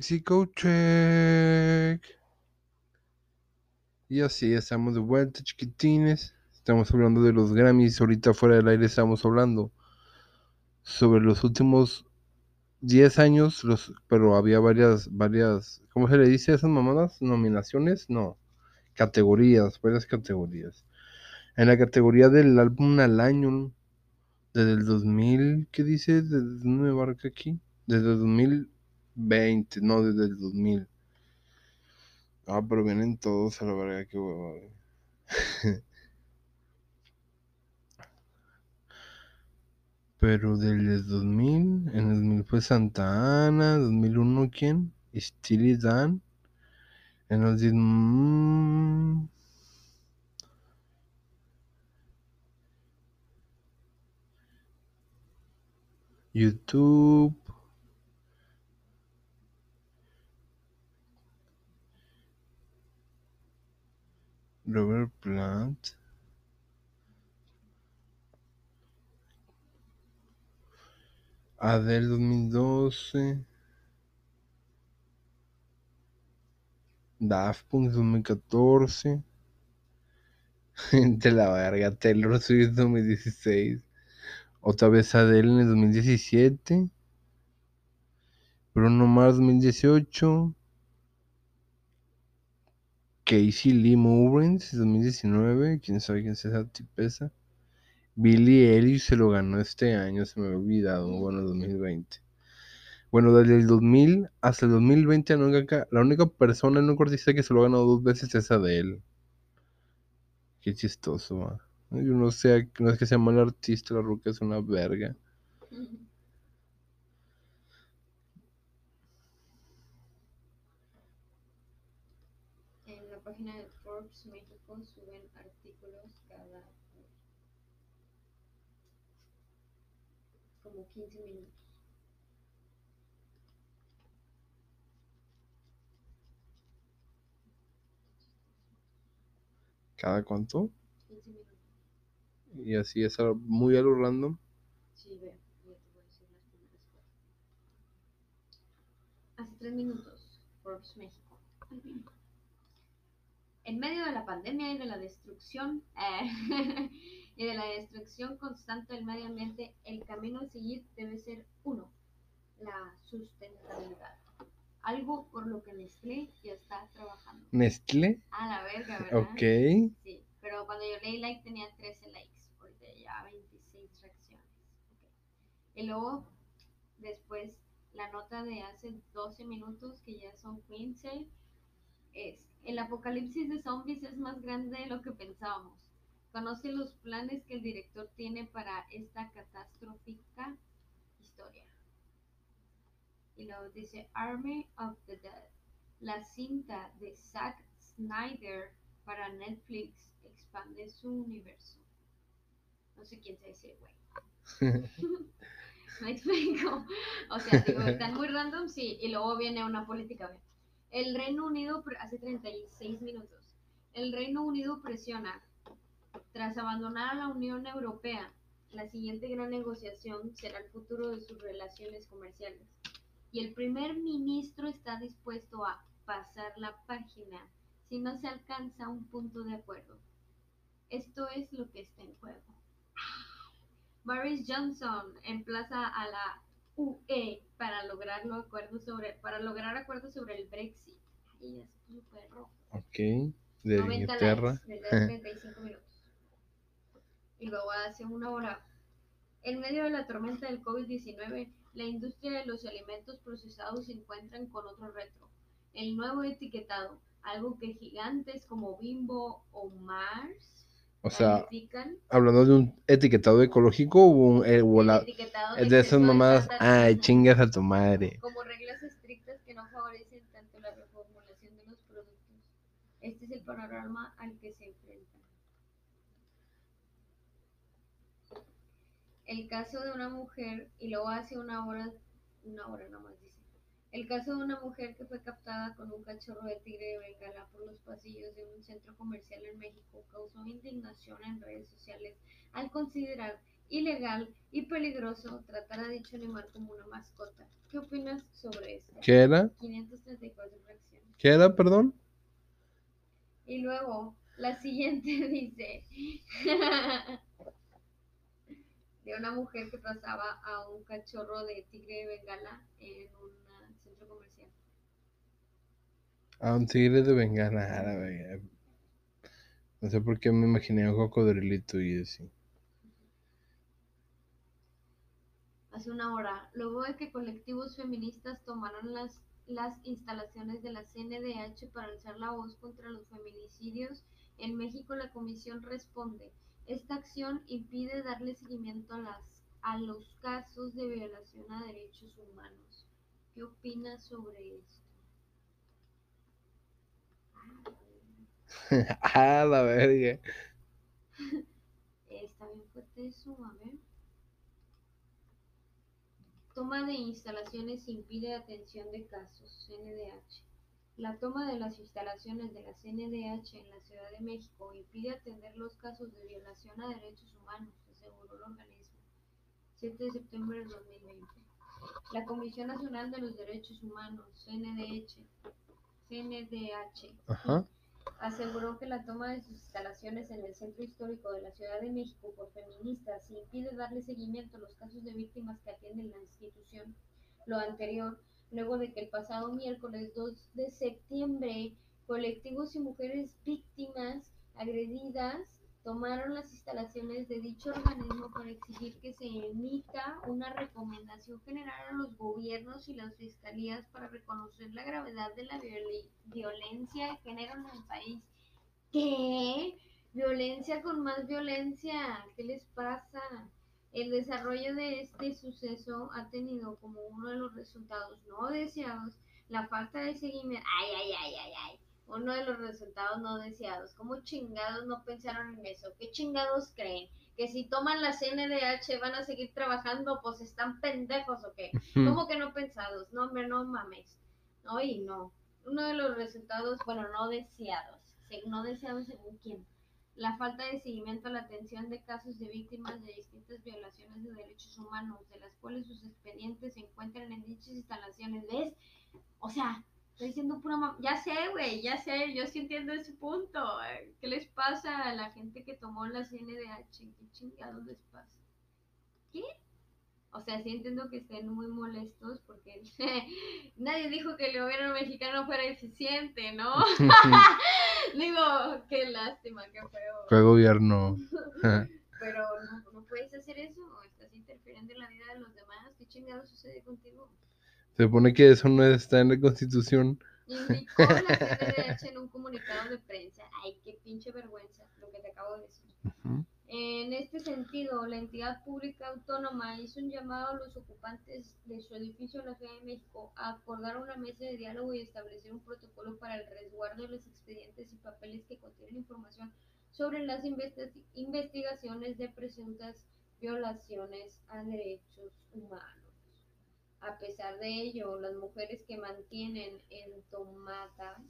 Mexico check. Y así estamos de vuelta, chiquitines. Estamos hablando de los Grammys. Ahorita fuera del aire estamos hablando sobre los últimos 10 años, los, pero había varias, varias, ¿cómo se le dice a esas mamadas? ¿Nominaciones? No, categorías, varias categorías. En la categoría del álbum al año, desde el 2000, ¿qué dice? ¿Desde dónde me marca aquí? Desde el 2020, no, desde el 2000. Ah, pero vienen todos a la verga, qué güey. Pero del 2000, en el 2000 fue Santa Ana, 2001 ¿quién? Steely Dan. En el 10, mm, YouTube. Robert Plant. Adele 2012. Daft Punk 2014. De la verga, Taylor Swift 2016. Otra vez Adele en el 2017. Bruno Mars 2018. Casey Lee Mourens 2019. Quién sabe quién es esa tipesa. Billy Eilish se lo ganó este año, se me había olvidado. Bueno, 2020. Bueno, desde el 2000 hasta el 2020, la única, la única persona, el único artista que se lo ha ganado dos veces es Adele. Qué chistoso. Yo no sé, no es que sea mal artista, la ruca es una verga. En la página de Forbes México suben artículos cada como 15 minutos. ¿Cada cuánto? 15 minutos. Y así es muy a lo random. Sí, veo. Ya te voy a decir las primeras cuatro. Hace tres minutos, Forbes México. En medio de la pandemia y de la destrucción eh, y de la destrucción constante del medio ambiente, el camino a seguir debe ser uno, la sustentabilidad. Algo por lo que Nestlé ya está trabajando. Nestlé. A la verga, ¿verdad? Ok. Sí, pero cuando yo leí like tenía 13 likes, ahorita ya 26 reacciones. Ok. Y luego, después, la nota de hace 12 minutos, que ya son 15, es, el apocalipsis de zombies es más grande de lo que pensábamos. Conoce los planes que el director tiene para esta catastrófica historia. Y luego dice Army of the Dead, la cinta de Zack Snyder para Netflix expande su universo. No sé quién sea ese güey. Me explico. O sea, digo, están muy random, sí, y luego viene una política. El Reino Unido, hace 36 minutos, el Reino Unido presiona, tras abandonar a la Unión Europea, la siguiente gran negociación será el futuro de sus relaciones comerciales. Y el primer ministro está dispuesto a pasar la página si no se alcanza un punto de acuerdo. Esto es lo que está en juego. Boris Johnson emplaza a la UE para lograr los acuerdos sobre para lograr acuerdos sobre el Brexit. Ya se puso perro. Ok. De 90 Inglaterra. likes desde 35 minutos. Y luego hace una hora. En medio de la tormenta del COVID-19, la industria de los alimentos procesados se encuentran con otro reto. El nuevo etiquetado, algo que gigantes como Bimbo o Mars O sea, califican. hablando de un etiquetado ecológico o, un, eh, la- etiquetado de exceso esas mamadas. Ay, chingas a tu madre. Como reglas estrictas que no favorecen tanto la reformulación de los productos. Este es el panorama al que se enfrentan. El caso de una mujer, y luego hace una hora, una hora nomás dice, el caso de una mujer que fue captada con un cachorro de tigre de bengala por los pasillos de un centro comercial en México causó indignación en redes sociales al considerar ilegal y peligroso tratar a dicho animal como una mascota. ¿Qué opinas sobre esto? ¿Qué era? 534 fracciones. ¿Qué era, perdón? Y luego, la siguiente dice de una mujer que pasaba a un cachorro de tigre de bengala en un centro comercial. A un tigre de bengala. No sé por qué me imaginé un cocodrilito y así. Hace una hora, luego de que colectivos feministas tomaron las, las instalaciones de la CNDH para alzar la voz contra los feminicidios, en México la comisión responde, esta acción impide darle seguimiento a, las, a los casos de violación a derechos humanos. ¿Qué opinas sobre esto? ah, la verga. Está bien fuerte eso, a ver. Toma de instalaciones impide atención de casos, CNDH. La toma de las instalaciones de la CNDH en la Ciudad de México impide atender los casos de violación a derechos humanos, aseguró el organismo. 7 de septiembre del 2020. La Comisión Nacional de los Derechos Humanos, CNDH, CNDH Ajá. aseguró que la toma de sus instalaciones en el centro histórico de la Ciudad de México por feministas impide darle seguimiento a los casos de víctimas que atienden la institución. Lo anterior, luego de que el pasado miércoles 2 de septiembre, colectivos y mujeres víctimas agredidas tomaron las instalaciones de dicho organismo para exigir que se emita una recomendación general a los gobiernos y las fiscalías para reconocer la gravedad de la viol- violencia de género en el país. ¿Qué? Violencia con más violencia. ¿Qué les pasa? El desarrollo de este suceso ha tenido como uno de los resultados no deseados la falta de seguimiento. Ay, ay, ay, ay, ay. Uno de los resultados no deseados. ¿Cómo chingados no pensaron en eso? ¿Qué chingados creen? Que si toman la CNDH van a seguir trabajando, pues están pendejos o qué. ¿Cómo que no pensados? No, hombre, no mames. No, y no. Uno de los resultados, bueno, no deseados. Se- No deseados según quién. La falta de seguimiento a la atención de casos de víctimas de distintas violaciones de derechos humanos, de las cuales sus expedientes se encuentran en dichas instalaciones. ¿Ves? O sea, estoy diciendo pura mam- Ya sé, güey, ya sé, yo sí entiendo ese punto. ¿Qué les pasa a la gente que tomó la CNDH? ¿Qué chingados les pasa? ¿Qué? O sea, sí entiendo que estén muy molestos porque nadie dijo que el gobierno mexicano fuera eficiente, ¿no? Digo, qué lástima, qué feo. ¿Qué gobierno? Pero no, no puedes hacer eso, estás interfiriendo en la vida de los demás. ¿Qué chingado sucede contigo? Se supone que eso no está en la constitución. Indicó la CNDH en un comunicado de prensa. Ay, qué pinche vergüenza lo que te acabo de decir. En este sentido, la entidad pública autónoma hizo un llamado a los ocupantes de su edificio en la Ciudad de México a acordar una mesa de diálogo y establecer un protocolo para el resguardo de los expedientes y papeles que contienen información sobre las investi- investigaciones de presuntas violaciones a derechos humanos. A pesar de ello, las mujeres que mantienen entomadas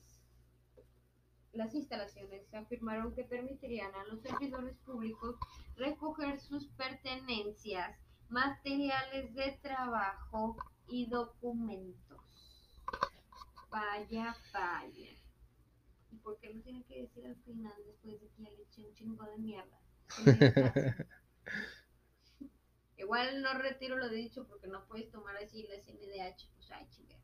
las instalaciones afirmaron que permitirían a los servidores públicos recoger sus pertenencias, materiales de trabajo y documentos. Vaya, vaya. ¿Y por qué lo tienen que decir al final después de que ya le eché un chingo de mierda? Igual no retiro lo dicho porque no puedes tomar así la CNDH, pues ay chinga.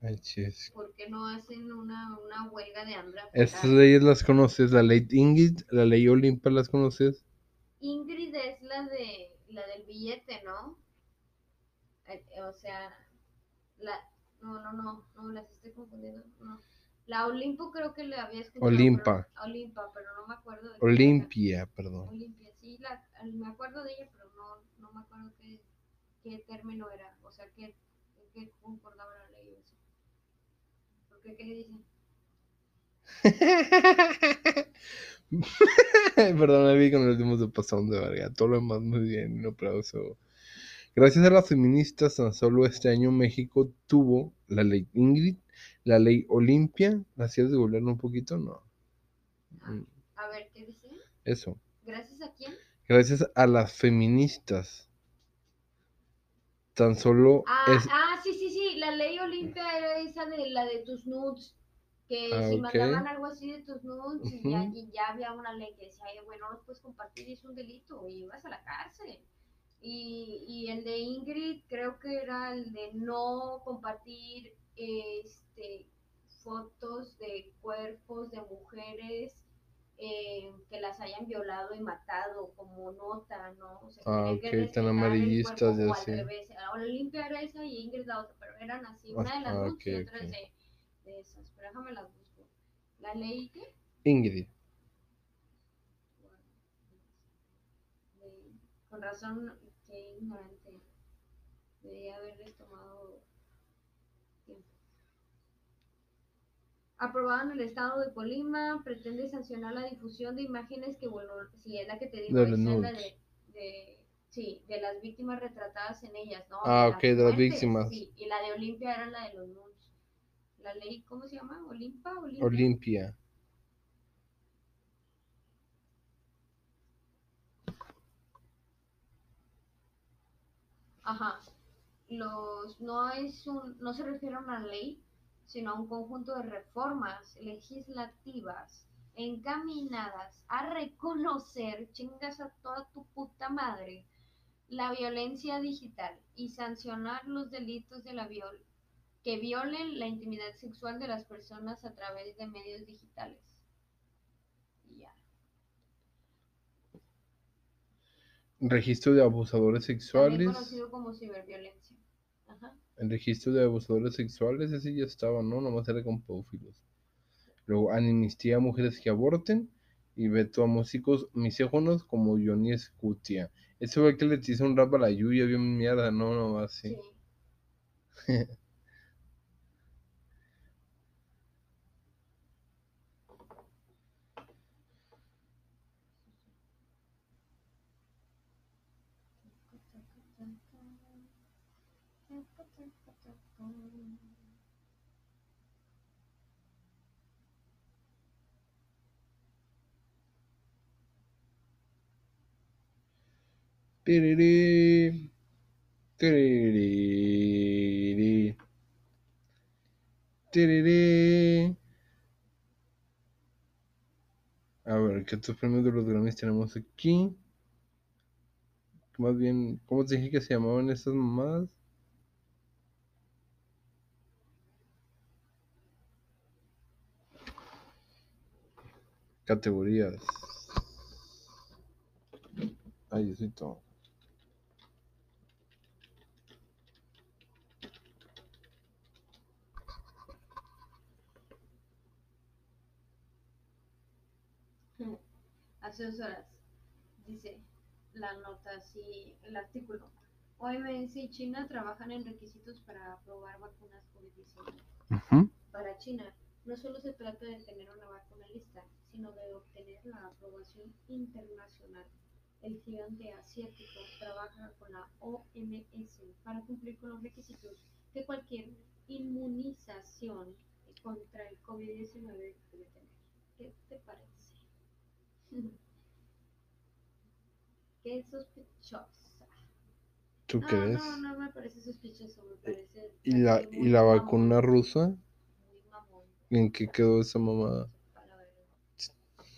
Ay, chis. ¿Por qué no hacen una, una huelga de hambre? Estas leyes las conoces, la ley Ingrid, la ley Olimpa las conoces. Ingrid es la de la del billete, ¿no? Eh, eh, O sea, la no, no, no, no las estoy confundiendo, no. La Olimpo creo que le había escuchado. Olimpa. pero- Olimpa, pero no me acuerdo de Olimpia, perdón. Olimpia, sí, la, me acuerdo de ella, pero no, me acuerdo qué, qué término era, o sea, qué, qué concordaba la ley. eso. ¿Por qué? ¿Qué le dicen? Perdón, vi con el último de pasón de verga. Todo lo demás muy bien. Un aplauso. Gracias a las feministas, tan solo este año México tuvo la ley Ingrid, la ley Olimpia. ¿Las quieres googlear un poquito? No. A ver, ¿qué dice? Eso. ¿Gracias a quién? Gracias a las feministas. Tan solo Ah, es... ah, sí, sí, sí, la ley Olimpia era esa de la de tus nudes, que Ah, si ok. mandaban algo así de tus nudes y, ya, y ya había una ley que decía, "Ay, güey, no los puedes compartir, es un delito y ibas a la cárcel. Y, y el de Ingrid creo que era el de no compartir este, fotos de cuerpos de mujeres eh, que las hayan violado y matado como nota, ¿no? O sea, Ah, que ok, tan amarillistas así. revés. Olimpia era esa y Ingrid la otra, pero eran así, una de las Ah, dos y otra de, de esas. Pero déjame las busco. ¿La ley qué? Ingrid. De- con razón, qué ignorante. Debería haberles tomado tiempo. Aprobado en el estado de Colima, pretende sancionar la difusión de imágenes que, bueno, si es la que te digo, De la de, de- sí, de las víctimas retratadas en ellas, ¿no? Ah, las ok, de las víctimas. Sí, y la de Olimpia era la de los nudes. La ley, ¿cómo se llama? ¿Olimpa? ¿Olimpia? Olimpia. Ajá. Los, no, es un, no se refiere a una ley, sino a un conjunto de reformas legislativas encaminadas a reconocer, chingas a toda tu puta madre, la violencia digital y sancionar los delitos de la viol que violen la intimidad sexual de las personas a través de medios digitales. Ya. Registro de abusadores También sexuales. conocido como ciberviolencia. El registro de abusadores sexuales, ese ya estaba, ¿no? Nomás era con pedófilos. Luego, amnistía a mujeres que aborten. Y veto a músicos misóginos como Johnny Scutia. Ese fue el que le hizo un rap a la Yuya, bien mierda, no, no, así. Sí. A ver, ¿qué otros premios de los Grammys tenemos aquí? Más bien, ¿cómo te dije que se llamaban estas mamadas? Categorías. Ay, todo. Hace dos horas dice la nota así, el artículo. OMS y China trabajan en requisitos para aprobar vacunas COVID-19. Ujú. Para China, no solo se trata de tener una vacuna lista, sino de obtener la aprobación internacional. El gigante asiático trabaja con la OMS para cumplir con los requisitos que cualquier inmunización contra el COVID-19 debe tener. ¿Qué te parece? Qué sospechosa. ¿Tú No, crees? no, no me parece sospechoso, me parece. ¿Y la, y la mamón, vacuna rusa? Muy mamón, ¿En qué quedó esa mamada?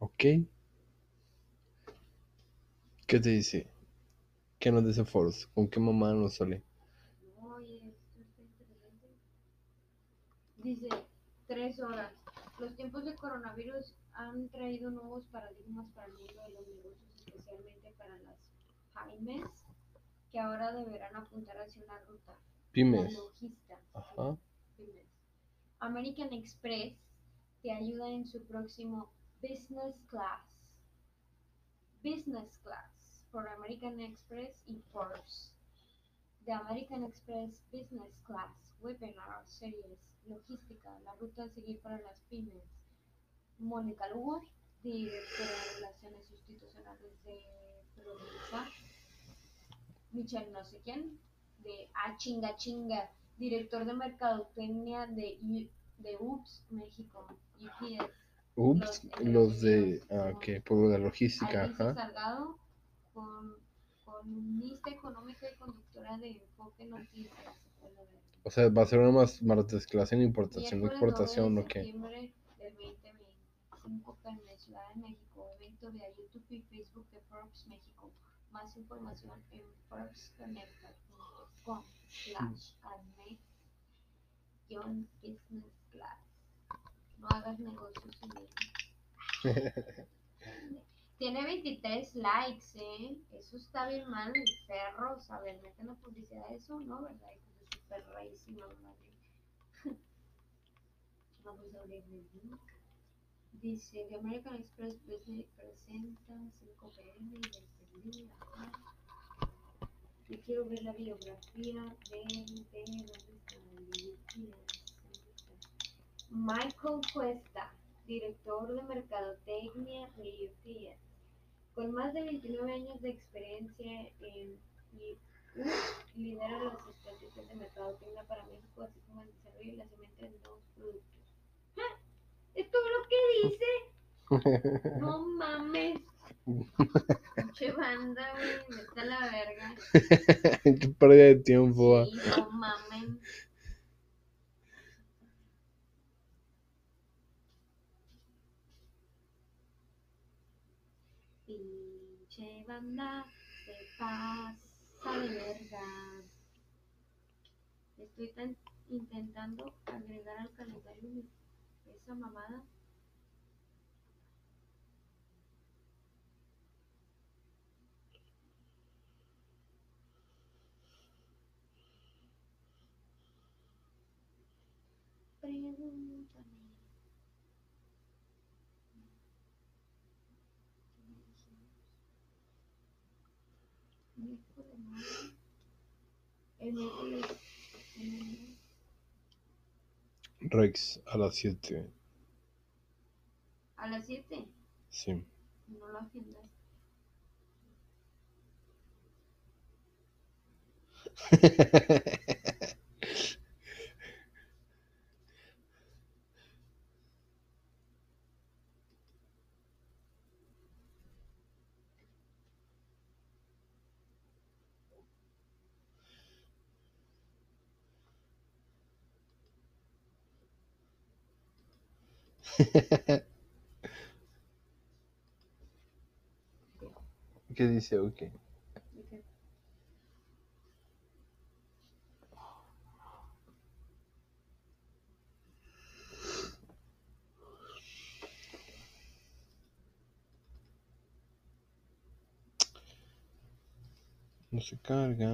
ok. ¿Qué te dice? ¿Qué nos dice Foros? ¿Con qué mamá nos sale? Dice, tres horas. Los tiempos de coronavirus han traído nuevos paradigmas para el mundo de los negocios, especialmente para las pymes, que ahora deberán apuntar hacia una ruta. Pymes. logista. Ajá. pymes. American Express te ayuda en su próximo Business Class. Business Class por American Express y. The American Express Business Class Webinar Series Logística, la ruta a seguir para las pymes. Mónica Lugo, directora de Relaciones Institucionales de Provisa. Michelle no sé quién, de A Chinga Chinga, director de Mercadotecnia de, de UPS México, UPS. Ups, Los de los de. Ah, ok, por de la logística, ajá. Salgado, con, columnista económica y conductora de Enfoque Noticias. O sea, va a ser una más martes clase en importación, Miércoles exportación, 9 ¿o de qué? septiembre del 2025 en la Ciudad de México, evento vía YouTube y Facebook de Forbes México. Más información en forbesconnecta.com slash business class. No hagas negocios sin ellos. Tiene 23 likes, ¿eh? Eso está bien mal, perros. A ver, meten la publicidad de eso, ¿no? ¿Verdad? De su perrísima madre. Vamos a abrir el link. Dice, The American Express Business presenta 5 pm y desde el día. Y quiero ver la biografía de, de ¿dónde está? ¿dónde está? Michael Cuesta, director de Mercadotecnia de UPS, con más de 29 años de experiencia en y lidera las estrategias de mercadotecnia para México, así como el desarrollo y lanzamiento de nuevos productos. ¿Esto es lo que dice? No mames. Pinche banda, güey, vete a la verga. Qué pérdida de tiempo. ah. Sí, no mames. Pinche banda se pasa de verga. Estoy tan intentando agregar al calendario esa mamada. Pregúntame. El miércoles. mm, Rex, a las 7. A las 7. Sí. No lo agendas. ¿Qué dice? Ok. Dije, No se carga.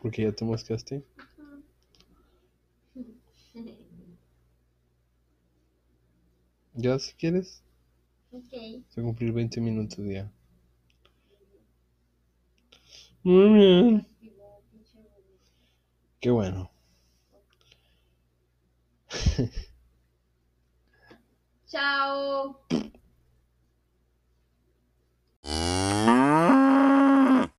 Porque ya te moscaste. Ya, si quieres. ok. Se cumplir 20 minutos ya. Muy bien. Qué bueno. Chao.